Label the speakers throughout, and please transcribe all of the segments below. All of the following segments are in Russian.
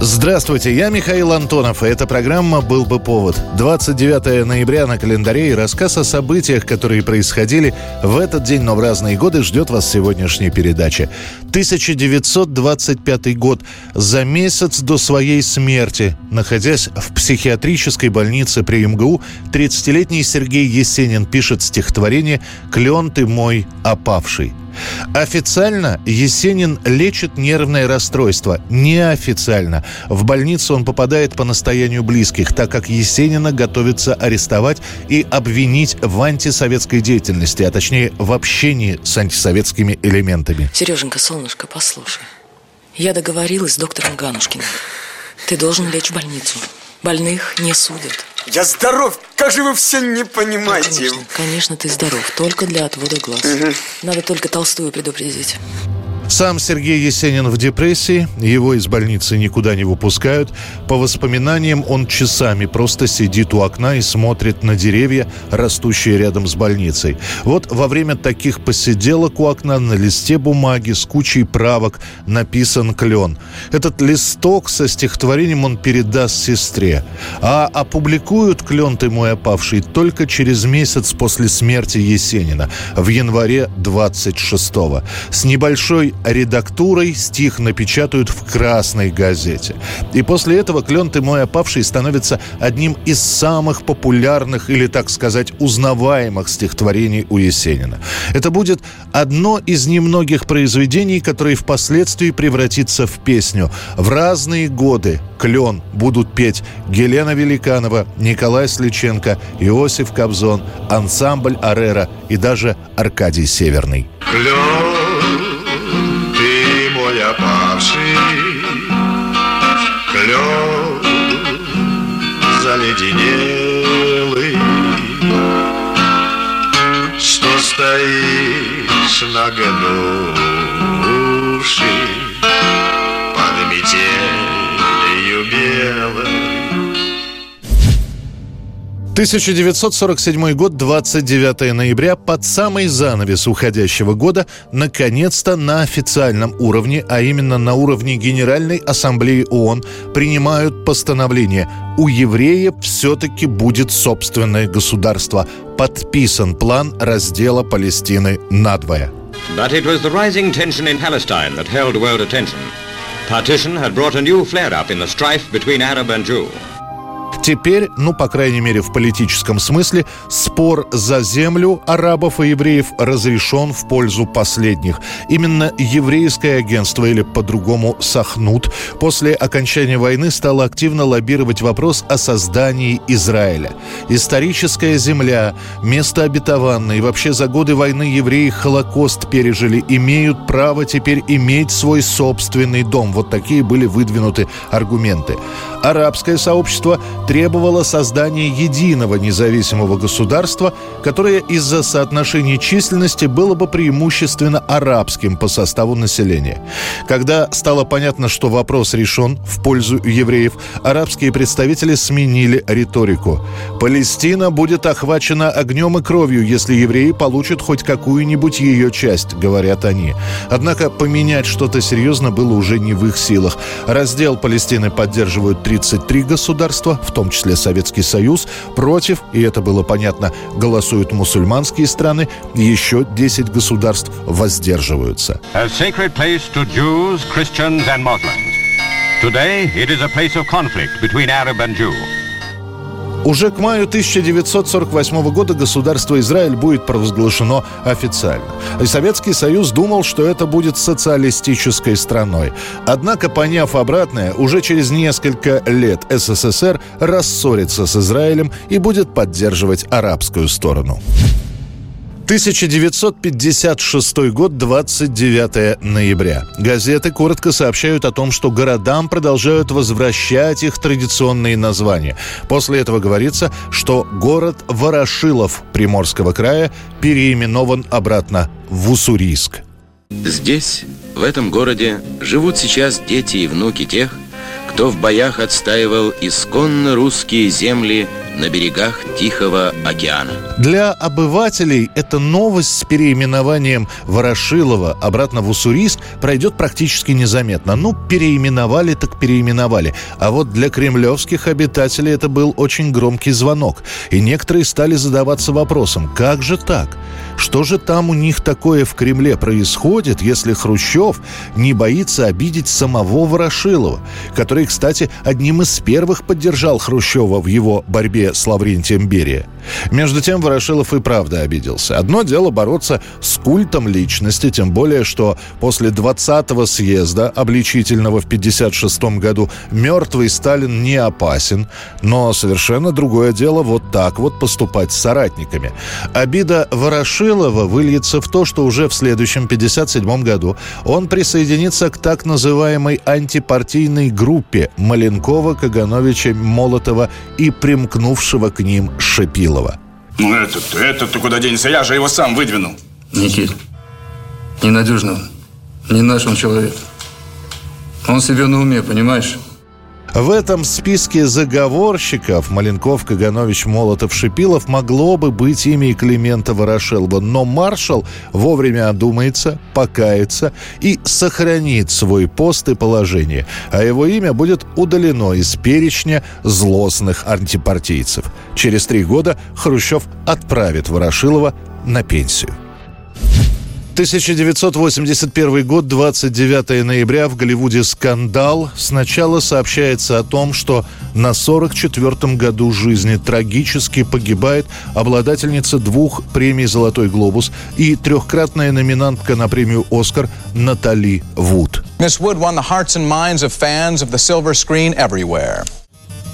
Speaker 1: Здравствуйте, я Михаил Антонов, и эта программа «Был бы повод». 29 ноября на календаре и рассказ о событиях, которые происходили в этот день, но в разные годы, ждет вас сегодняшняя передача. 1925 год. За месяц до своей смерти, находясь в психиатрической больнице при МГУ, 30-летний Сергей Есенин пишет стихотворение «Клен ты мой опавший». Официально Есенин лечит нервное расстройство. Неофициально. В больницу он попадает по настоянию близких, так как Есенина готовится арестовать и обвинить в антисоветской деятельности, а точнее в общении с антисоветскими элементами.
Speaker 2: Сереженька, солнышко, послушай. Я договорилась с доктором Ганушкиным. Ты должен лечь в больницу. Больных не судят.
Speaker 3: Я здоров! Как же вы все не понимаете?
Speaker 2: Конечно, конечно, ты здоров. Только для отвода глаз. Надо только Толстую предупредить.
Speaker 1: Сам Сергей Есенин в депрессии, его из больницы никуда не выпускают. По воспоминаниям, он часами просто сидит у окна и смотрит на деревья, растущие рядом с больницей. Вот во время таких посиделок у окна на листе бумаги с кучей правок написан клен. Этот листок со стихотворением он передаст сестре. А опубликуют клен ты мой опавший только через месяц после смерти Есенина, в январе 26-го. С небольшой редактурой стих напечатают в «Красной газете». И после этого «Клен ты мой опавший» становится одним из самых популярных или, так сказать, узнаваемых стихотворений у Есенина. Это будет одно из немногих произведений, которые впоследствии превратится в песню. В разные годы «Клен» будут петь Гелена Великанова, Николай Сличенко, Иосиф Кобзон, ансамбль «Арера» и даже Аркадий Северный.
Speaker 4: Клен опавший
Speaker 1: 1947 год, 29 ноября, под самый занавес уходящего года, наконец-то на официальном уровне, а именно на уровне Генеральной Ассамблеи ООН, принимают постановление. У евреев все-таки будет собственное государство. Подписан план раздела Палестины надвое.
Speaker 5: But it was the rising tension in Palestine that held world attention. Partition had brought a new flare-up in the strife between Arab and Jew.
Speaker 1: Теперь, ну, по крайней мере, в политическом смысле, спор за землю арабов и евреев разрешен в пользу последних. Именно еврейское агентство, или по-другому Сахнут, после окончания войны стало активно лоббировать вопрос о создании Израиля. Историческая земля, место обетованное и вообще за годы войны евреи Холокост пережили, имеют право теперь иметь свой собственный дом. Вот такие были выдвинуты аргументы. Арабское сообщество требовало создания единого независимого государства, которое из-за соотношения численности было бы преимущественно арабским по составу населения. Когда стало понятно, что вопрос решен в пользу евреев, арабские представители сменили риторику. «Палестина будет охвачена огнем и кровью, если евреи получат хоть какую-нибудь ее часть», — говорят они. Однако поменять что-то серьезно было уже не в их силах. Раздел Палестины поддерживают 33 государства, в том числе Советский Союз. Против, и это было понятно, голосуют мусульманские страны. Еще 10 государств воздерживаются.
Speaker 5: Today it is a place of conflict between Arab and Jew.
Speaker 1: Уже к маю 1948 года государство Израиль будет провозглашено официально. И Советский Союз думал, что это будет социалистической страной. Однако, поняв обратное, уже через несколько лет СССР рассорится с Израилем и будет поддерживать арабскую сторону. 1956 год, 29 ноября. Газеты коротко сообщают о том, что городам продолжают возвращать их традиционные названия. После этого говорится, что город Ворошилов Приморского края переименован обратно в Уссурийск.
Speaker 6: Здесь, в этом городе, живут сейчас дети и внуки тех, кто в боях отстаивал исконно русские земли на берегах Тихого океана.
Speaker 1: Для обывателей эта новость с переименованием Ворошилова обратно в Уссурийск пройдет практически незаметно. Ну, переименовали так переименовали. А вот для кремлевских обитателей это был очень громкий звонок. И некоторые стали задаваться вопросом, как же так? Что же там у них такое в Кремле происходит, если Хрущев не боится обидеть самого Ворошилова, который, кстати, одним из первых поддержал Хрущева в его борьбе с Лаврентием Берия? Между тем Ворошилов и правда обиделся. Одно дело бороться с культом личности, тем более, что после 20-го съезда, обличительного в 56 году, мертвый Сталин не опасен, но совершенно другое дело вот так вот поступать с соратниками. Обида Ворошилова выльется в то, что уже в следующем 57 году он присоединится к так называемой антипартийной группе Маленкова, Кагановича, Молотова и примкнувшего к ним Шипилова.
Speaker 7: Ну этот, этот ты куда денется? Я же его сам выдвинул.
Speaker 8: Никит, ненадежно он. Не наш он человек. Он себе на уме, понимаешь?
Speaker 1: В этом списке заговорщиков Маленков, Каганович, Молотов, Шипилов могло бы быть имя и Климента Ворошилова, но маршал вовремя одумается, покается и сохранит свой пост и положение, а его имя будет удалено из перечня злостных антипартийцев. Через три года Хрущев отправит Ворошилова на пенсию. 1981 год, 29 ноября, в Голливуде скандал. Сначала сообщается о том, что на 44-м году жизни трагически погибает обладательница двух премий «Золотой глобус» и трехкратная номинантка на премию «Оскар» Натали Вуд.
Speaker 9: Miss Wood.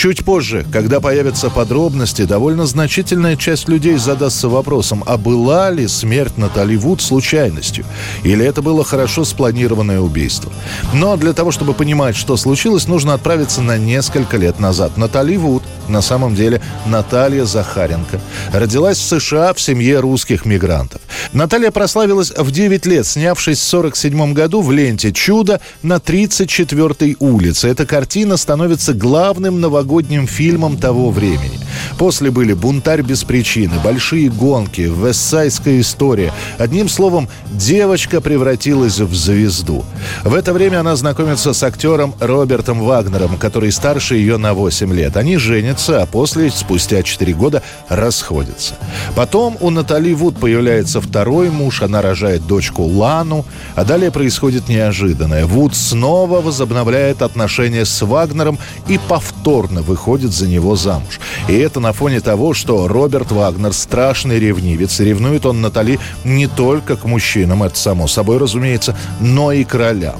Speaker 1: Чуть позже, когда появятся подробности, довольно значительная часть людей задастся вопросом, а была ли смерть Натали Вуд случайностью? Или это было хорошо спланированное убийство? Но для того, чтобы понимать, что случилось, нужно отправиться на несколько лет назад. Натали Вуд, на самом деле Наталья Захаренко, родилась в США в семье русских мигрантов. Наталья прославилась в 9 лет, снявшись в 1947 году в ленте «Чудо» на 34-й улице. Эта картина становится главным новогодним фильмом того времени. После были «Бунтарь без причины», «Большие гонки», «Вестсайская история». Одним словом, девочка превратилась в звезду. В это время она знакомится с актером Робертом Вагнером, который старше ее на 8 лет. Они женятся, а после, спустя 4 года, расходятся. Потом у Натали Вуд появляется второй муж, она рожает дочку Лану, а далее происходит неожиданное. Вуд снова возобновляет отношения с Вагнером и повторно выходит за него замуж. И это на фоне того, что Роберт Вагнер страшный ревнивец. Ревнует он Натали не только к мужчинам, это само собой разумеется, но и к ролям.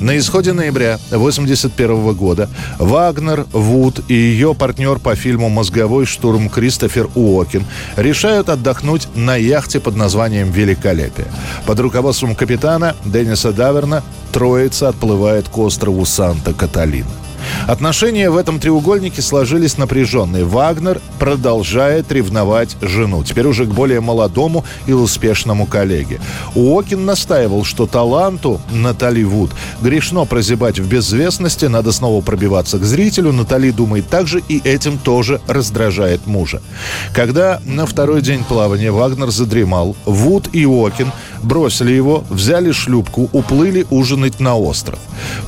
Speaker 1: На исходе ноября 1981 года Вагнер, Вуд и ее партнер по фильму «Мозговой штурм» Кристофер Уокин решают отдохнуть на яхте под названием «Великолепие». Под руководством капитана Денниса Даверна троица отплывает к острову Санта-Каталина. Отношения в этом треугольнике сложились напряженные. Вагнер продолжает ревновать жену, теперь уже к более молодому и успешному коллеге. Уокин настаивал, что таланту Натали Вуд грешно прозябать в безвестности, надо снова пробиваться к зрителю. Натали думает так же и этим тоже раздражает мужа. Когда на второй день плавания Вагнер задремал, Вуд и Уокин бросили его, взяли шлюпку, уплыли ужинать на остров.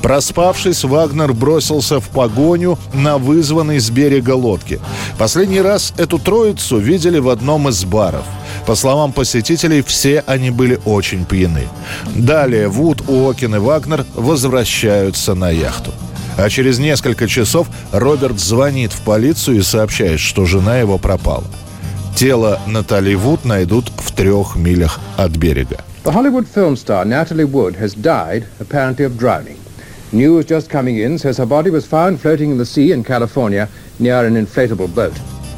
Speaker 1: Проспавшись, Вагнер бросился в погоню на вызванной с берега лодке. Последний раз эту троицу видели в одном из баров. По словам посетителей, все они были очень пьяны. Далее Вуд, Уокин и Вагнер возвращаются на яхту. А через несколько часов Роберт звонит в полицию и сообщает, что жена его пропала. Тело Натали Вуд найдут в трех милях от берега.
Speaker 10: The Hollywood film star Natalie Wood has died, apparently of drowning. News just coming in says her body was found floating in the sea in California near an inflatable boat.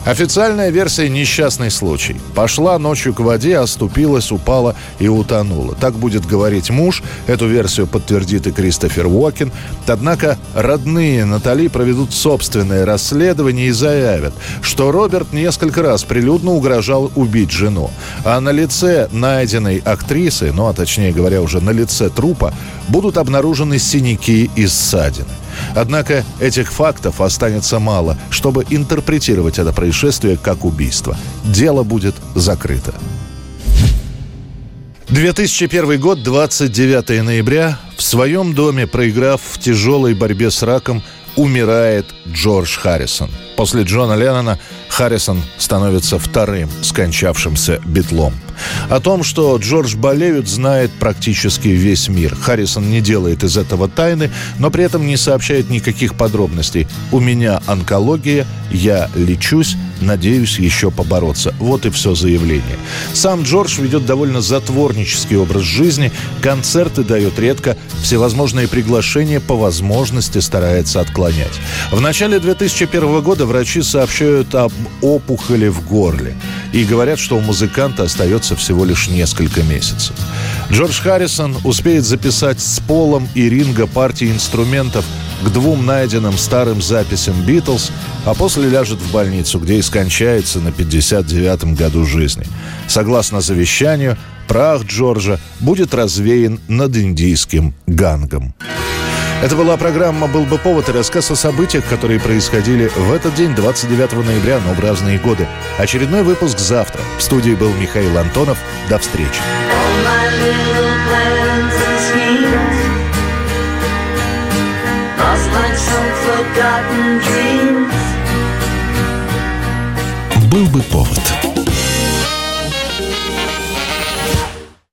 Speaker 1: Официальная версия – несчастный случай. Пошла ночью к воде, оступилась, упала и утонула. Так будет говорить муж. Эту версию подтвердит и Кристофер Уокен. Однако родные Натали проведут собственное расследование и заявят, что Роберт несколько раз прилюдно угрожал убить жену. А на лице найденной актрисы, ну а точнее говоря уже на лице трупа, будут обнаружены синяки и ссадины. Однако этих фактов останется мало, чтобы интерпретировать это происшествие как убийство. Дело будет закрыто. 2001 год, 29 ноября. В своем доме, проиграв в тяжелой борьбе с раком, умирает Джордж Харрисон. После Джона Леннона Харрисон становится вторым скончавшимся битлом. О том, что Джордж болеют, знает практически весь мир. Харрисон не делает из этого тайны, но при этом не сообщает никаких подробностей. «У меня онкология, я лечусь, надеюсь еще побороться». Вот и все заявление. Сам Джордж ведет довольно затворнический образ жизни, концерты дает редко, всевозможные приглашения по возможности старается отклонять. В начале 2001 года врачи сообщают об опухоли в горле и говорят, что у музыканта остается всего лишь несколько месяцев. Джордж Харрисон успеет записать с Полом и Ринга партии инструментов к двум найденным старым записям «Битлз», а после ляжет в больницу, где и скончается на 59-м году жизни. Согласно завещанию, прах Джорджа будет развеян над индийским гангом. Это была программа «Был бы повод» и рассказ о событиях, которые происходили в этот день, 29 ноября, но в разные годы. Очередной выпуск завтра. В студии был Михаил Антонов. До встречи.
Speaker 11: Был бы повод.